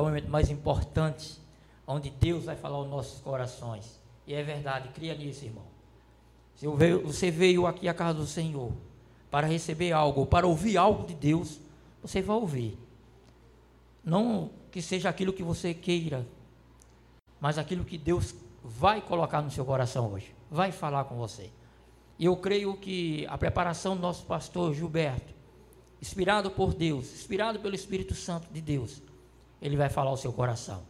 o momento mais importante, onde Deus vai falar aos nossos corações. E é verdade, cria nisso, irmão. Se você veio aqui à casa do Senhor para receber algo, para ouvir algo de Deus, você vai ouvir. Não que seja aquilo que você queira, mas aquilo que Deus vai colocar no seu coração hoje, vai falar com você. E eu creio que a preparação do nosso pastor Gilberto, inspirado por Deus, inspirado pelo Espírito Santo de Deus, ele vai falar ao seu coração.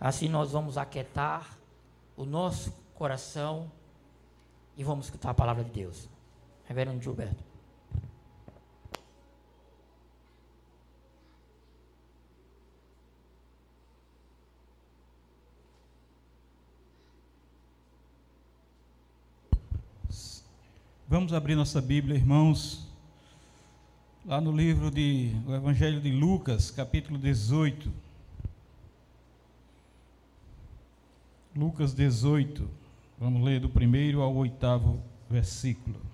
Assim nós vamos aquietar o nosso coração e vamos escutar a palavra de Deus. Reverendo Gilberto. Vamos abrir nossa Bíblia, irmãos, lá no livro de o Evangelho de Lucas, capítulo 18. Lucas 18. Vamos ler do primeiro ao oitavo versículo.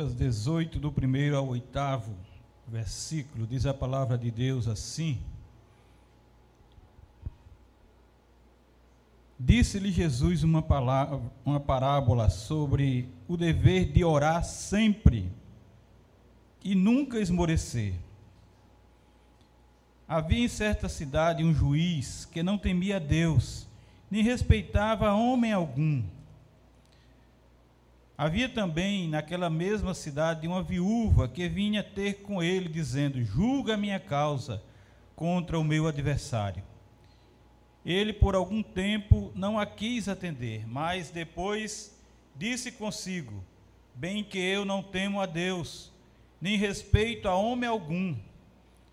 Lucas 18, do primeiro ao oitavo versículo, diz a palavra de Deus assim: Disse-lhe Jesus uma, palavra, uma parábola sobre o dever de orar sempre e nunca esmorecer. Havia em certa cidade um juiz que não temia Deus, nem respeitava homem algum. Havia também naquela mesma cidade uma viúva que vinha ter com ele, dizendo: Julga minha causa contra o meu adversário. Ele, por algum tempo, não a quis atender, mas depois disse consigo: Bem que eu não temo a Deus, nem respeito a homem algum.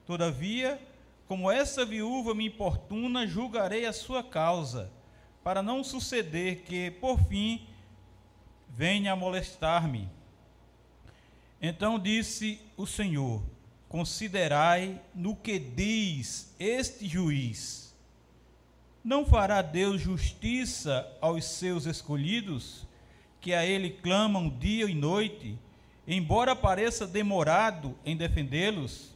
Todavia, como essa viúva me importuna, julgarei a sua causa, para não suceder que, por fim, venha molestar-me. Então disse o Senhor: Considerai no que diz este juiz. Não fará Deus justiça aos seus escolhidos, que a ele clamam dia e noite, embora pareça demorado em defendê-los?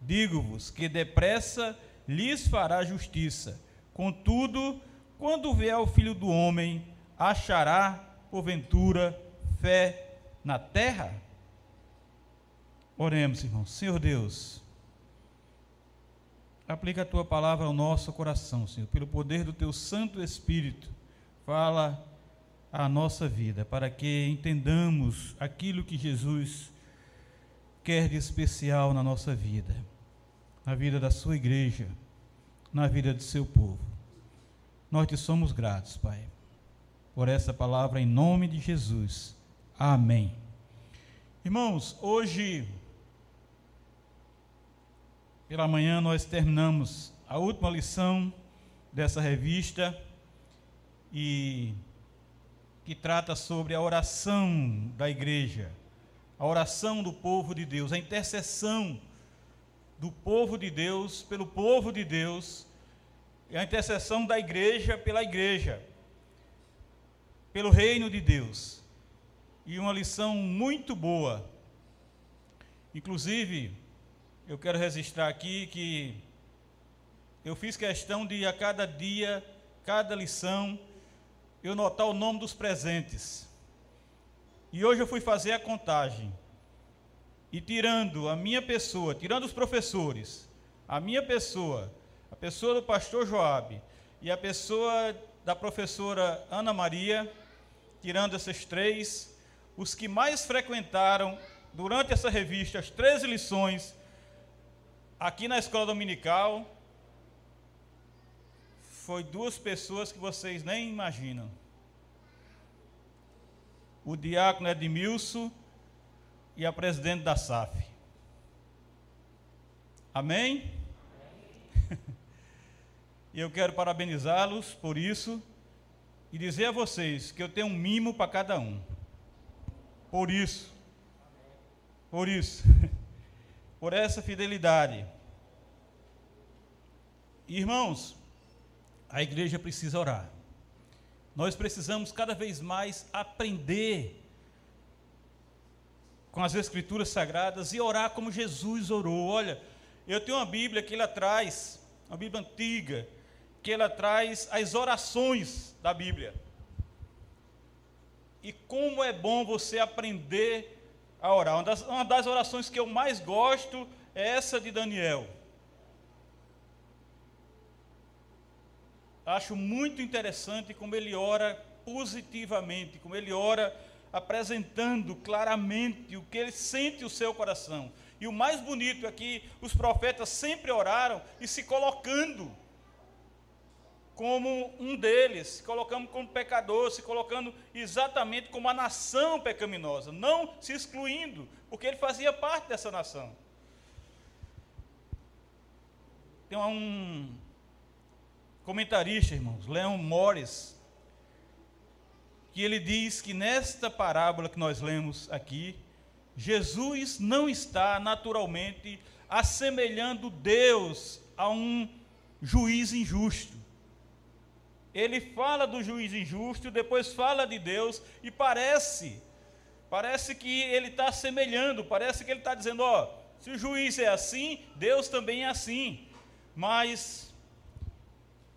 Digo-vos que depressa lhes fará justiça. Contudo, quando vier o filho do homem, achará porventura, fé na terra? Oremos, irmãos. Senhor Deus, aplica a tua palavra ao nosso coração, Senhor, pelo poder do teu Santo Espírito. Fala a nossa vida, para que entendamos aquilo que Jesus quer de especial na nossa vida, na vida da sua igreja, na vida do seu povo. Nós te somos gratos, Pai por essa palavra em nome de Jesus. Amém. Irmãos, hoje pela manhã nós terminamos a última lição dessa revista e que trata sobre a oração da igreja, a oração do povo de Deus, a intercessão do povo de Deus pelo povo de Deus e a intercessão da igreja pela igreja pelo reino de Deus. E uma lição muito boa. Inclusive, eu quero registrar aqui que eu fiz questão de a cada dia, cada lição, eu notar o nome dos presentes. E hoje eu fui fazer a contagem. E tirando a minha pessoa, tirando os professores, a minha pessoa, a pessoa do pastor Joabe e a pessoa da professora Ana Maria, tirando esses três, os que mais frequentaram durante essa revista as 13 lições aqui na escola dominical foi duas pessoas que vocês nem imaginam. O diácono Edmilson e a presidente da SAF. Amém? E eu quero parabenizá-los por isso e dizer a vocês que eu tenho um mimo para cada um. Por isso. Por isso. por essa fidelidade. Irmãos, a igreja precisa orar. Nós precisamos cada vez mais aprender com as escrituras sagradas e orar como Jesus orou. Olha, eu tenho uma Bíblia que ela traz, uma Bíblia antiga, que ela traz as orações da Bíblia. E como é bom você aprender a orar. Uma das, uma das orações que eu mais gosto é essa de Daniel. Acho muito interessante como ele ora positivamente, como ele ora apresentando claramente o que ele sente o seu coração. E o mais bonito é que os profetas sempre oraram e se colocando como um deles, se colocando como pecador, se colocando exatamente como a nação pecaminosa, não se excluindo, porque ele fazia parte dessa nação. Tem um comentarista, irmãos, Leon Morris, que ele diz que nesta parábola que nós lemos aqui, Jesus não está naturalmente assemelhando Deus a um juiz injusto. Ele fala do juiz injusto, depois fala de Deus e parece, parece que ele está assemelhando, parece que ele está dizendo: ó, se o juiz é assim, Deus também é assim. Mas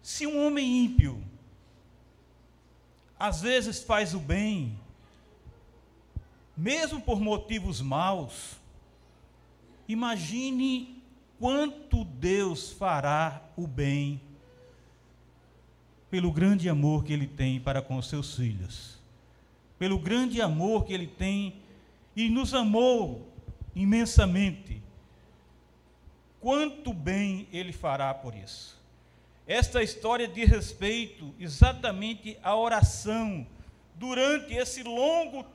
se um homem ímpio, às vezes faz o bem, mesmo por motivos maus, imagine quanto Deus fará o bem pelo grande amor que Ele tem para com os seus filhos, pelo grande amor que Ele tem e nos amou imensamente. Quanto bem Ele fará por isso. Esta história diz respeito exatamente à oração durante esse longo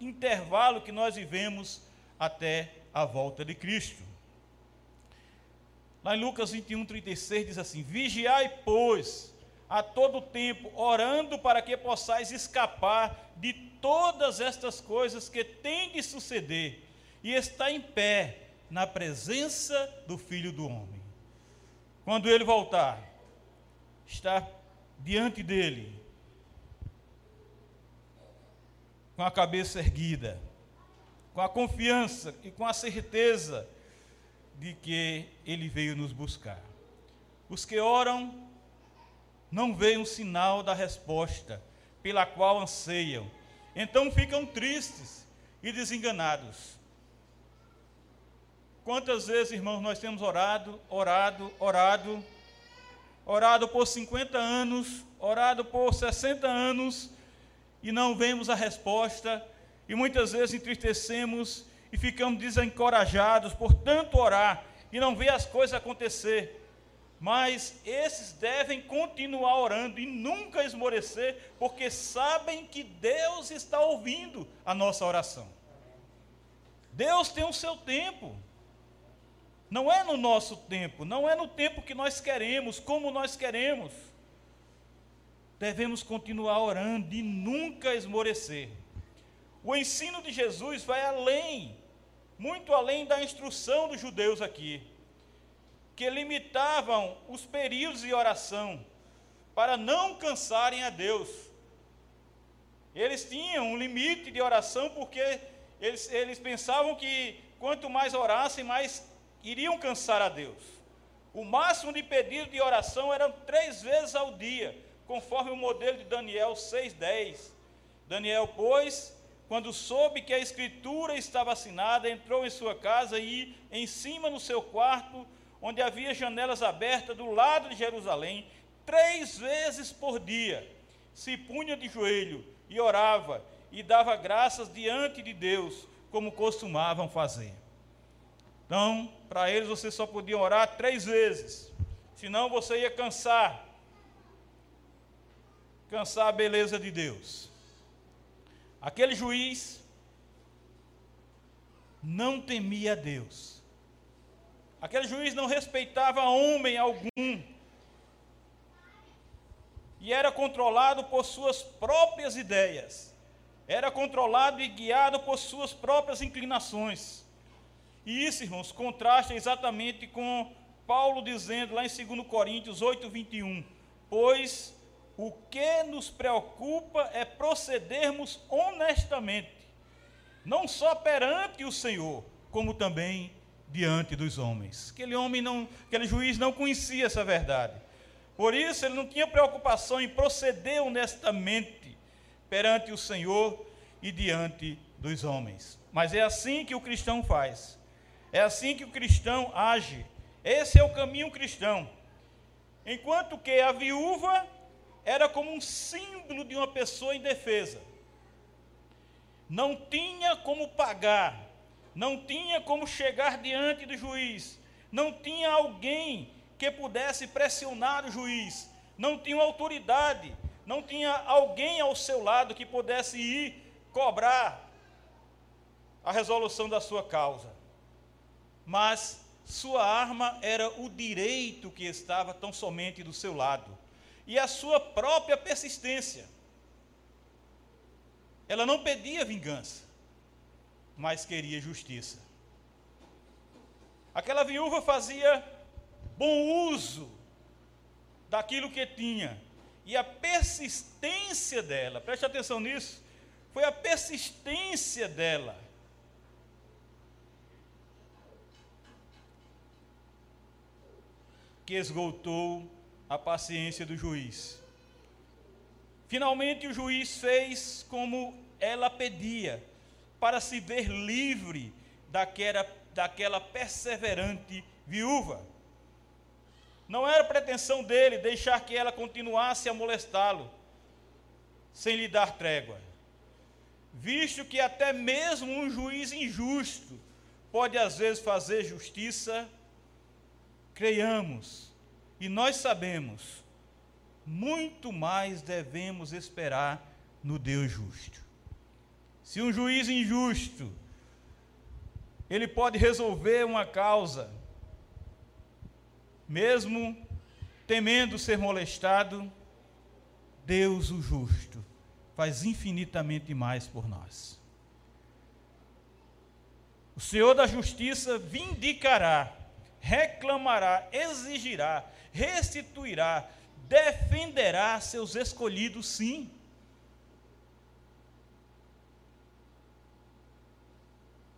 intervalo que nós vivemos até a volta de Cristo. Lá em Lucas 21, 36 diz assim: Vigiai, pois, a todo tempo, orando para que possais escapar de todas estas coisas que têm de suceder e estar em pé na presença do Filho do Homem. Quando ele voltar, está diante dele, com a cabeça erguida, com a confiança e com a certeza de que ele veio nos buscar. Os que oram não veem um sinal da resposta pela qual anseiam, então ficam tristes e desenganados. Quantas vezes, irmãos, nós temos orado, orado, orado, orado por 50 anos, orado por 60 anos e não vemos a resposta, e muitas vezes entristecemos e ficamos desencorajados por tanto orar e não ver as coisas acontecer. Mas esses devem continuar orando e nunca esmorecer, porque sabem que Deus está ouvindo a nossa oração. Deus tem o seu tempo. Não é no nosso tempo, não é no tempo que nós queremos, como nós queremos. Devemos continuar orando e nunca esmorecer. O ensino de Jesus vai além, muito além da instrução dos judeus aqui, que limitavam os períodos de oração para não cansarem a Deus. Eles tinham um limite de oração porque eles, eles pensavam que quanto mais orassem, mais iriam cansar a Deus. O máximo de pedido de oração eram três vezes ao dia, conforme o modelo de Daniel 6,10. Daniel, pois, quando soube que a escritura estava assinada, entrou em sua casa e, em cima no seu quarto, onde havia janelas abertas do lado de Jerusalém, três vezes por dia, se punha de joelho e orava e dava graças diante de Deus, como costumavam fazer. Então, para eles você só podia orar três vezes, senão você ia cansar cansar a beleza de Deus. Aquele juiz não temia Deus. Aquele juiz não respeitava homem algum. e era controlado por suas próprias ideias, era controlado e guiado por suas próprias inclinações. E isso, irmãos, contrasta exatamente com Paulo dizendo lá em 2 Coríntios 8, 21, pois o que nos preocupa é procedermos honestamente, não só perante o Senhor, como também diante dos homens. Aquele homem não, aquele juiz não conhecia essa verdade. Por isso ele não tinha preocupação em proceder honestamente perante o Senhor e diante dos homens. Mas é assim que o cristão faz. É assim que o cristão age. Esse é o caminho cristão. Enquanto que a viúva era como um símbolo de uma pessoa indefesa. Não tinha como pagar, não tinha como chegar diante do juiz, não tinha alguém que pudesse pressionar o juiz, não tinha autoridade, não tinha alguém ao seu lado que pudesse ir cobrar a resolução da sua causa. Mas sua arma era o direito que estava tão somente do seu lado. E a sua própria persistência. Ela não pedia vingança, mas queria justiça. Aquela viúva fazia bom uso daquilo que tinha, e a persistência dela, preste atenção nisso, foi a persistência dela que esgotou a paciência do juiz. Finalmente, o juiz fez como ela pedia, para se ver livre daquela, daquela perseverante viúva. Não era pretensão dele deixar que ela continuasse a molestá-lo, sem lhe dar trégua, visto que até mesmo um juiz injusto pode às vezes fazer justiça, creiamos e nós sabemos, muito mais devemos esperar no Deus justo. Se um juiz injusto, ele pode resolver uma causa, mesmo temendo ser molestado, Deus o justo faz infinitamente mais por nós. O Senhor da justiça vindicará, reclamará, exigirá restituirá, defenderá seus escolhidos, sim.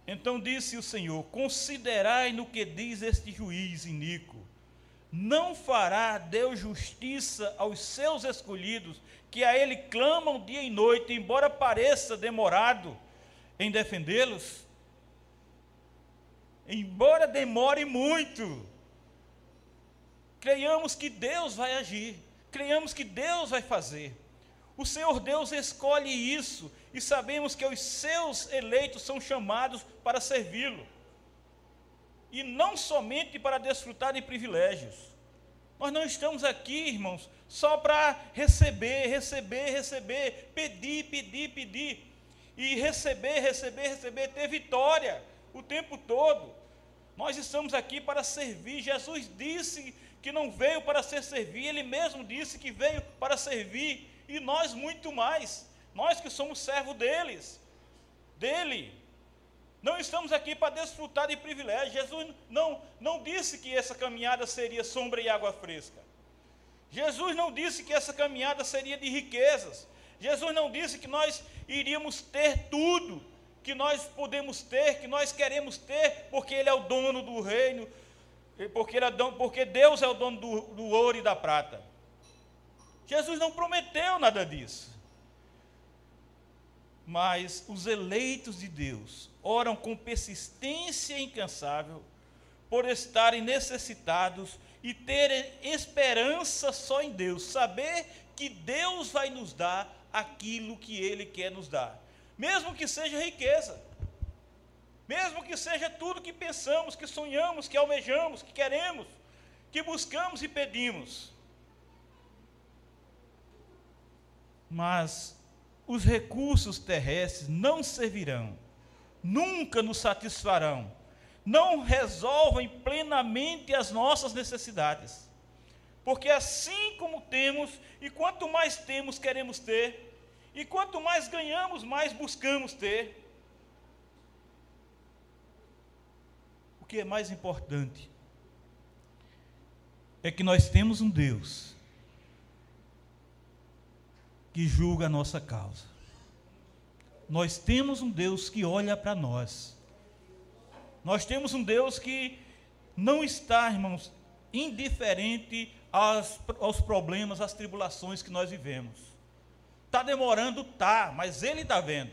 Então disse o Senhor: Considerai no que diz este juiz iníquo. Não fará Deus justiça aos seus escolhidos, que a Ele clamam dia e noite, embora pareça demorado em defendê-los? Embora demore muito, Creiamos que Deus vai agir, creiamos que Deus vai fazer. O Senhor Deus escolhe isso e sabemos que os seus eleitos são chamados para servi-lo. E não somente para desfrutar de privilégios. Nós não estamos aqui, irmãos, só para receber, receber, receber, pedir, pedir, pedir. E receber, receber, receber, ter vitória o tempo todo. Nós estamos aqui para servir. Jesus disse que não veio para ser servido, ele mesmo disse que veio para servir, e nós muito mais, nós que somos servos deles, dele. Não estamos aqui para desfrutar de privilégios. Jesus não, não disse que essa caminhada seria sombra e água fresca. Jesus não disse que essa caminhada seria de riquezas. Jesus não disse que nós iríamos ter tudo que nós podemos ter, que nós queremos ter, porque Ele é o dono do reino, porque, é dono, porque Deus é o dono do, do ouro e da prata. Jesus não prometeu nada disso. Mas os eleitos de Deus oram com persistência incansável por estarem necessitados e terem esperança só em Deus, saber que Deus vai nos dar aquilo que Ele quer nos dar, mesmo que seja riqueza. Mesmo que seja tudo que pensamos, que sonhamos, que almejamos, que queremos, que buscamos e pedimos. Mas os recursos terrestres não servirão, nunca nos satisfarão, não resolvem plenamente as nossas necessidades. Porque assim como temos, e quanto mais temos, queremos ter, e quanto mais ganhamos, mais buscamos ter. O que é mais importante é que nós temos um Deus que julga a nossa causa. Nós temos um Deus que olha para nós. Nós temos um Deus que não está, irmãos, indiferente aos, aos problemas, às tribulações que nós vivemos. Está demorando, tá, mas Ele está vendo.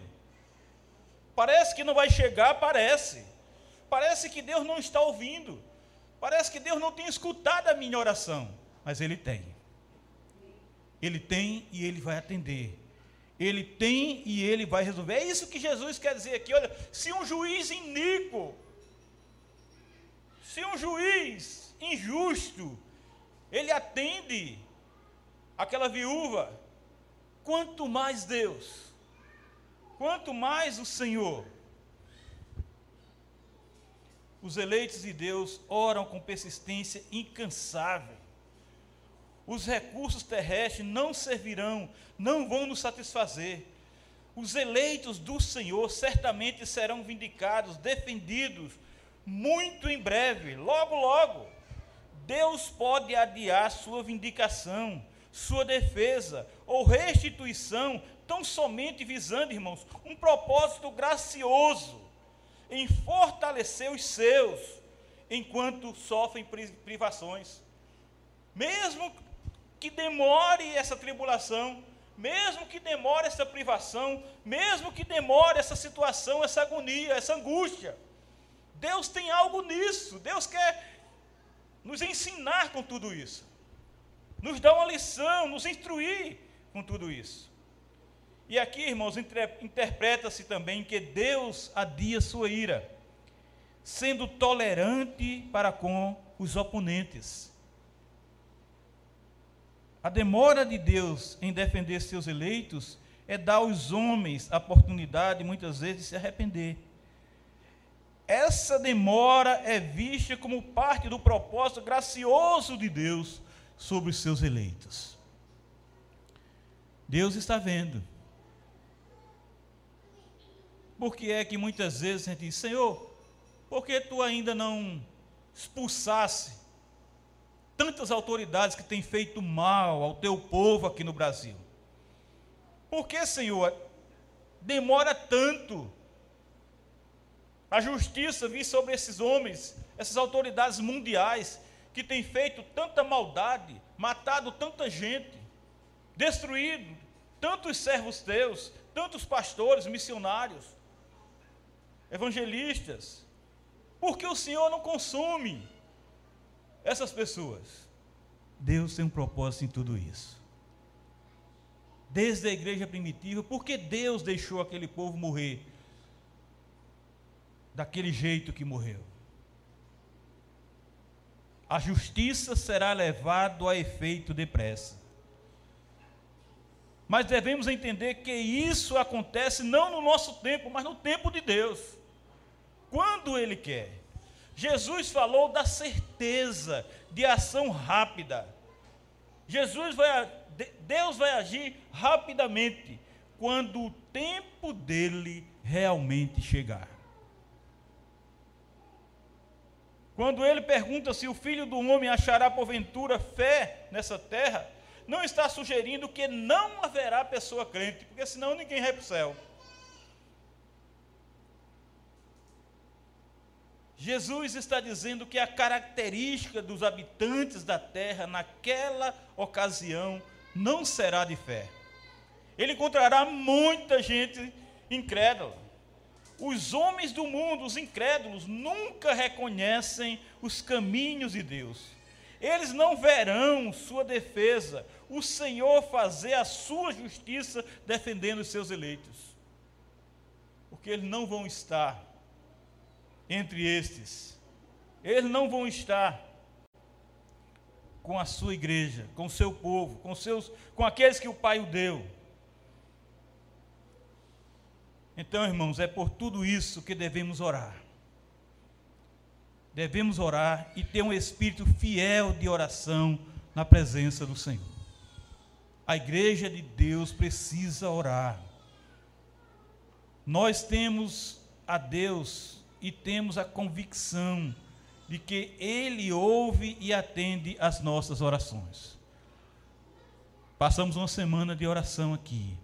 Parece que não vai chegar, parece. Parece que Deus não está ouvindo. Parece que Deus não tem escutado a minha oração. Mas Ele tem. Ele tem e Ele vai atender. Ele tem e Ele vai resolver. É isso que Jesus quer dizer aqui. Olha, se um juiz iníquo, se um juiz injusto, ele atende aquela viúva, quanto mais Deus, quanto mais o Senhor. Os eleitos de Deus oram com persistência incansável. Os recursos terrestres não servirão, não vão nos satisfazer. Os eleitos do Senhor certamente serão vindicados, defendidos, muito em breve, logo, logo. Deus pode adiar sua vindicação, sua defesa ou restituição, tão somente visando, irmãos, um propósito gracioso em fortalecer os seus enquanto sofrem privações. Mesmo que demore essa tribulação, mesmo que demore essa privação, mesmo que demore essa situação, essa agonia, essa angústia, Deus tem algo nisso. Deus quer nos ensinar com tudo isso, nos dar uma lição, nos instruir com tudo isso. E aqui, irmãos, interpreta-se também que Deus adia sua ira, sendo tolerante para com os oponentes. A demora de Deus em defender seus eleitos é dar aos homens a oportunidade, muitas vezes, de se arrepender essa demora é vista como parte do propósito gracioso de Deus sobre os seus eleitos. Deus está vendo. Por que é que muitas vezes a gente diz, Senhor, por que tu ainda não expulsasse tantas autoridades que têm feito mal ao teu povo aqui no Brasil? Por que, Senhor, demora tanto a justiça vir sobre esses homens, essas autoridades mundiais que têm feito tanta maldade, matado tanta gente, destruído tantos servos teus, tantos pastores, missionários, evangelistas. Por que o Senhor não consome essas pessoas? Deus tem um propósito em tudo isso. Desde a igreja primitiva, por que Deus deixou aquele povo morrer? daquele jeito que morreu. A justiça será levada a efeito depressa. Mas devemos entender que isso acontece não no nosso tempo, mas no tempo de Deus. Quando Ele quer. Jesus falou da certeza de ação rápida. Jesus vai, Deus vai agir rapidamente quando o tempo dele realmente chegar. Quando ele pergunta se o filho do homem achará porventura fé nessa terra, não está sugerindo que não haverá pessoa crente, porque senão ninguém vai para o céu. Jesus está dizendo que a característica dos habitantes da terra naquela ocasião não será de fé. Ele encontrará muita gente incrédula. Os homens do mundo, os incrédulos, nunca reconhecem os caminhos de Deus. Eles não verão sua defesa, o Senhor fazer a sua justiça defendendo os seus eleitos. Porque eles não vão estar entre estes. Eles não vão estar com a sua igreja, com o seu povo, com seus com aqueles que o Pai o deu. Então, irmãos, é por tudo isso que devemos orar. Devemos orar e ter um espírito fiel de oração na presença do Senhor. A igreja de Deus precisa orar. Nós temos a Deus e temos a convicção de que Ele ouve e atende as nossas orações. Passamos uma semana de oração aqui.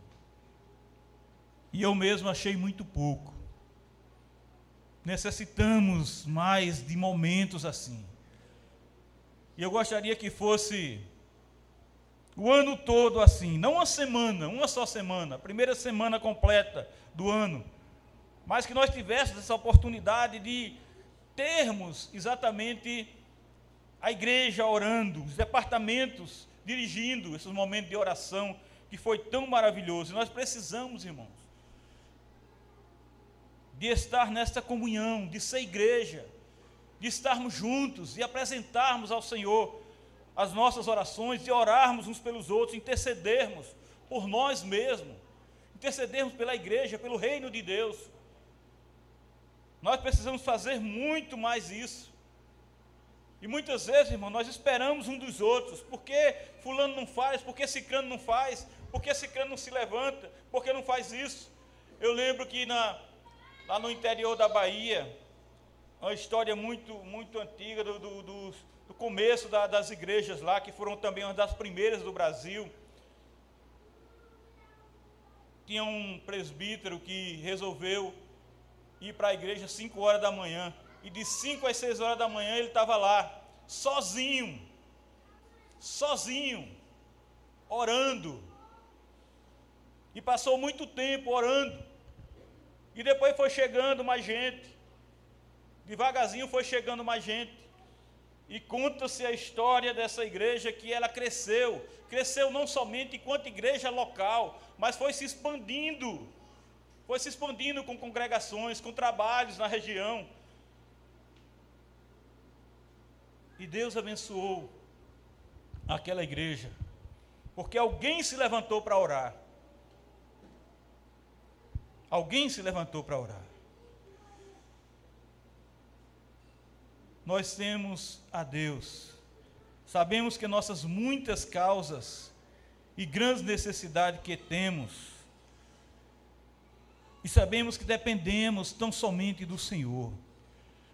E eu mesmo achei muito pouco. Necessitamos mais de momentos assim. E eu gostaria que fosse o ano todo assim, não uma semana, uma só semana, a primeira semana completa do ano, mas que nós tivéssemos essa oportunidade de termos exatamente a igreja orando, os departamentos dirigindo esses momentos de oração que foi tão maravilhoso. E nós precisamos, irmãos, de estar nesta comunhão, de ser igreja, de estarmos juntos e apresentarmos ao Senhor as nossas orações, de orarmos uns pelos outros, intercedermos por nós mesmos, intercedermos pela igreja, pelo reino de Deus. Nós precisamos fazer muito mais isso. E muitas vezes, irmão, nós esperamos um dos outros. Por que fulano não faz? Por que ciclano não faz? Por que ciclano não se levanta? Por que não faz isso? Eu lembro que na, lá no interior da Bahia, uma história muito, muito antiga do, do, do, do começo da, das igrejas lá, que foram também uma das primeiras do Brasil. Tinha um presbítero que resolveu ir para a igreja às 5 horas da manhã. E de 5 às 6 horas da manhã ele estava lá, sozinho, sozinho, orando. E passou muito tempo orando. E depois foi chegando mais gente. Devagarzinho foi chegando mais gente. E conta-se a história dessa igreja que ela cresceu. Cresceu não somente enquanto igreja local, mas foi se expandindo. Foi se expandindo com congregações, com trabalhos na região. E Deus abençoou aquela igreja, porque alguém se levantou para orar. Alguém se levantou para orar. Nós temos a Deus. Sabemos que nossas muitas causas e grandes necessidades que temos, e sabemos que dependemos tão somente do Senhor.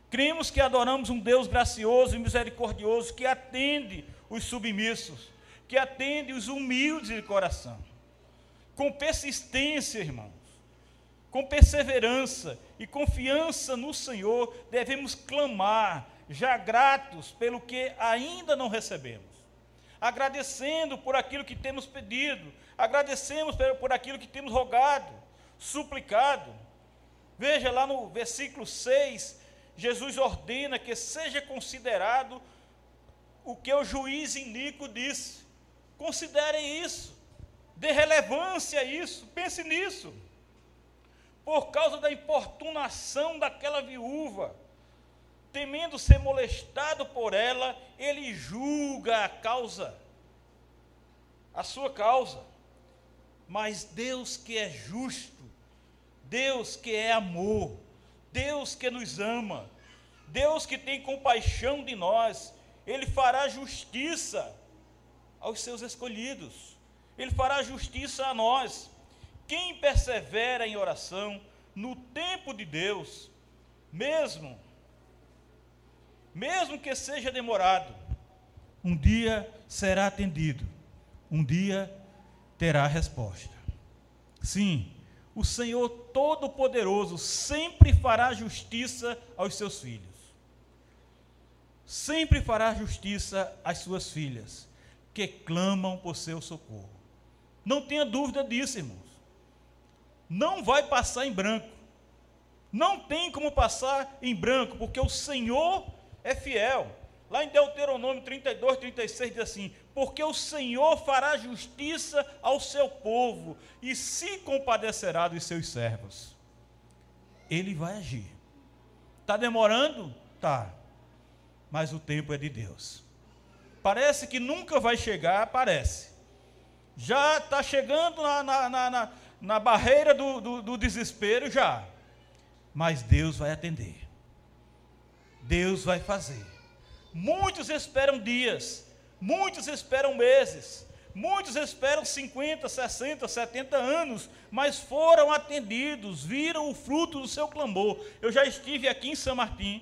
Cremos que adoramos um Deus gracioso e misericordioso que atende os submissos, que atende os humildes de coração. Com persistência, irmão com perseverança e confiança no Senhor, devemos clamar, já gratos pelo que ainda não recebemos, agradecendo por aquilo que temos pedido, agradecemos por aquilo que temos rogado, suplicado. Veja lá no versículo 6, Jesus ordena que seja considerado o que o juiz iníquo disse. Considerem isso, dê relevância a isso, pense nisso por causa da importunação daquela viúva, temendo ser molestado por ela, ele julga a causa, a sua causa. Mas Deus que é justo, Deus que é amor, Deus que nos ama, Deus que tem compaixão de nós, Ele fará justiça aos seus escolhidos, Ele fará justiça a nós. Quem persevera em oração no tempo de Deus, mesmo, mesmo que seja demorado, um dia será atendido, um dia terá resposta. Sim, o Senhor Todo-Poderoso sempre fará justiça aos seus filhos. Sempre fará justiça às suas filhas, que clamam por seu socorro. Não tenha dúvida disso, irmão não vai passar em branco. Não tem como passar em branco, porque o Senhor é fiel. Lá em Deuteronômio 32, 36 diz assim: Porque o Senhor fará justiça ao seu povo e se compadecerá dos seus servos. Ele vai agir. Está demorando? Tá. Mas o tempo é de Deus. Parece que nunca vai chegar, parece. Já está chegando na, na, na, na barreira do, do, do desespero já. Mas Deus vai atender. Deus vai fazer. Muitos esperam dias, Muitos esperam meses, muitos esperam 50, 60, 70 anos, mas foram atendidos, viram o fruto do seu clamor. Eu já estive aqui em São Martim,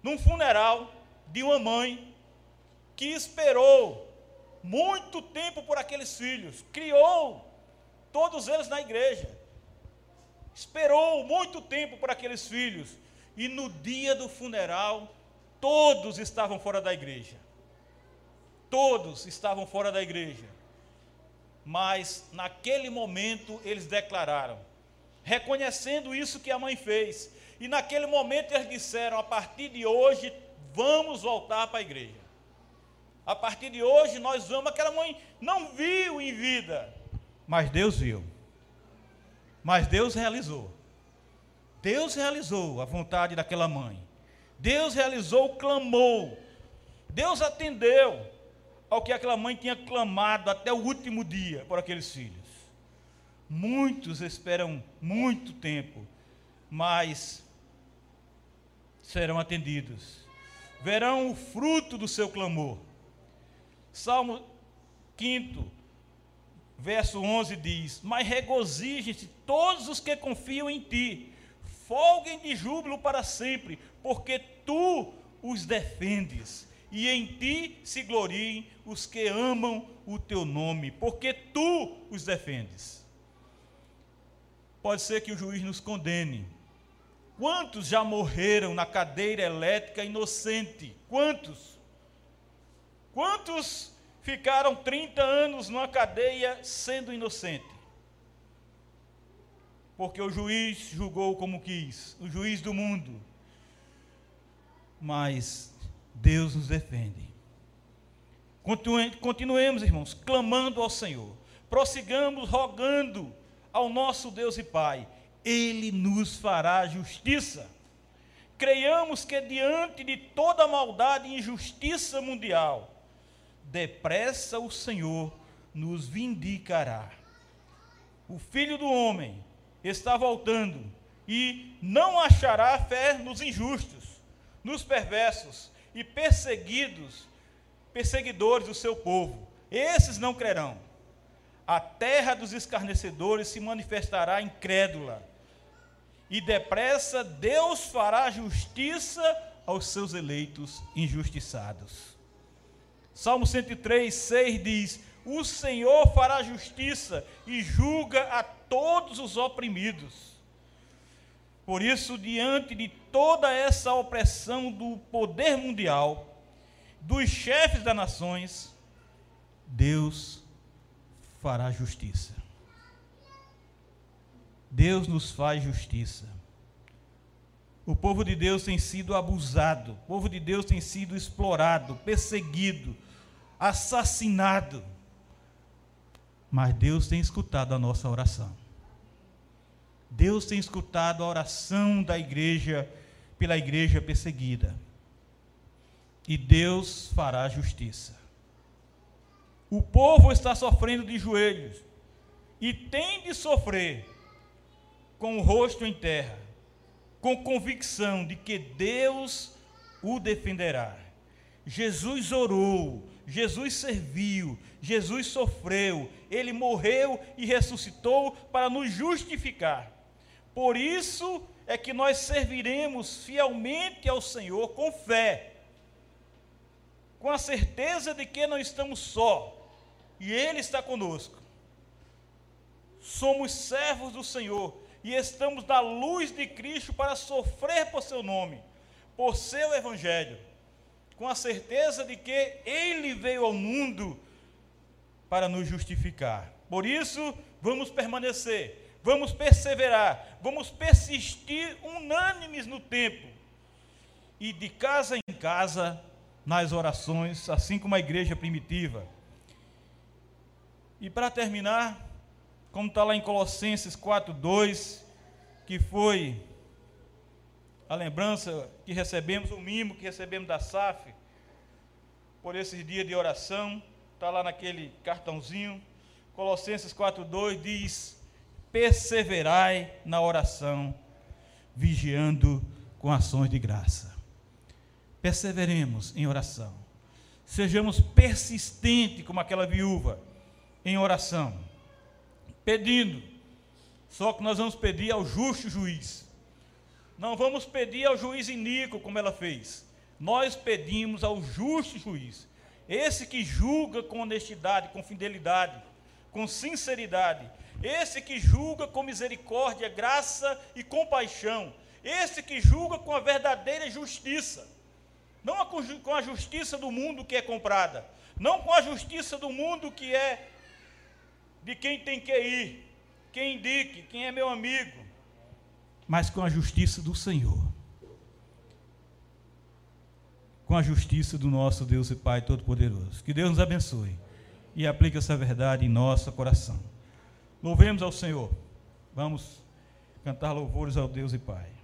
num funeral de uma mãe que esperou muito tempo por aqueles filhos, criou todos eles na igreja, esperou muito tempo por aqueles filhos, e no dia do funeral, todos estavam fora da igreja. Todos estavam fora da igreja. Mas naquele momento eles declararam, reconhecendo isso que a mãe fez. E naquele momento eles disseram: a partir de hoje, vamos voltar para a igreja. A partir de hoje nós vamos. Aquela mãe não viu em vida, mas Deus viu. Mas Deus realizou. Deus realizou a vontade daquela mãe. Deus realizou, clamou. Deus atendeu ao que aquela mãe tinha clamado até o último dia por aqueles filhos. Muitos esperam muito tempo, mas serão atendidos. Verão o fruto do seu clamor. Salmo 5, verso 11 diz: Mas regozijem-se todos os que confiam em ti, folguem de júbilo para sempre, porque tu os defendes, e em ti se gloriem os que amam o teu nome, porque tu os defendes. Pode ser que o juiz nos condene. Quantos já morreram na cadeira elétrica inocente? Quantos? Quantos ficaram 30 anos numa cadeia sendo inocente? Porque o juiz julgou como quis, o juiz do mundo. Mas Deus nos defende. Continuemos, irmãos, clamando ao Senhor. Prossigamos rogando ao nosso Deus e Pai. Ele nos fará justiça. Creiamos que diante de toda maldade e injustiça mundial, depressa o Senhor nos vindicará. O filho do homem está voltando e não achará fé nos injustos, nos perversos e perseguidos, perseguidores do seu povo. Esses não crerão. A terra dos escarnecedores se manifestará incrédula. E depressa Deus fará justiça aos seus eleitos injustiçados. Salmo 103, 6 diz: O Senhor fará justiça e julga a todos os oprimidos. Por isso, diante de toda essa opressão do poder mundial, dos chefes das nações, Deus fará justiça. Deus nos faz justiça. O povo de Deus tem sido abusado, o povo de Deus tem sido explorado, perseguido, assassinado. Mas Deus tem escutado a nossa oração. Deus tem escutado a oração da igreja pela igreja perseguida. E Deus fará justiça. O povo está sofrendo de joelhos e tem de sofrer com o rosto em terra, com convicção de que Deus o defenderá. Jesus orou, Jesus serviu, Jesus sofreu, ele morreu e ressuscitou para nos justificar. Por isso é que nós serviremos fielmente ao Senhor com fé, com a certeza de que não estamos só e Ele está conosco. Somos servos do Senhor e estamos na luz de Cristo para sofrer por seu nome, por seu Evangelho, com a certeza de que Ele veio ao mundo para nos justificar. Por isso, vamos permanecer vamos perseverar, vamos persistir unânimes no tempo e de casa em casa nas orações, assim como a igreja primitiva. E para terminar, como está lá em Colossenses 4:2, que foi a lembrança que recebemos, o mimo que recebemos da SAF, por esses dias de oração, está lá naquele cartãozinho. Colossenses 4:2 diz: perseverai na oração, vigiando com ações de graça. Perseveremos em oração. sejamos persistentes como aquela viúva em oração, pedindo. Só que nós vamos pedir ao justo juiz. Não vamos pedir ao juiz iníquo como ela fez. Nós pedimos ao justo juiz, esse que julga com honestidade, com fidelidade, com sinceridade, esse que julga com misericórdia, graça e compaixão, esse que julga com a verdadeira justiça, não com a justiça do mundo que é comprada, não com a justiça do mundo que é de quem tem que ir, quem indique, quem é meu amigo, mas com a justiça do Senhor. Com a justiça do nosso Deus e Pai Todo-Poderoso. Que Deus nos abençoe e aplique essa verdade em nosso coração. Louvemos ao Senhor. Vamos cantar louvores ao Deus e Pai.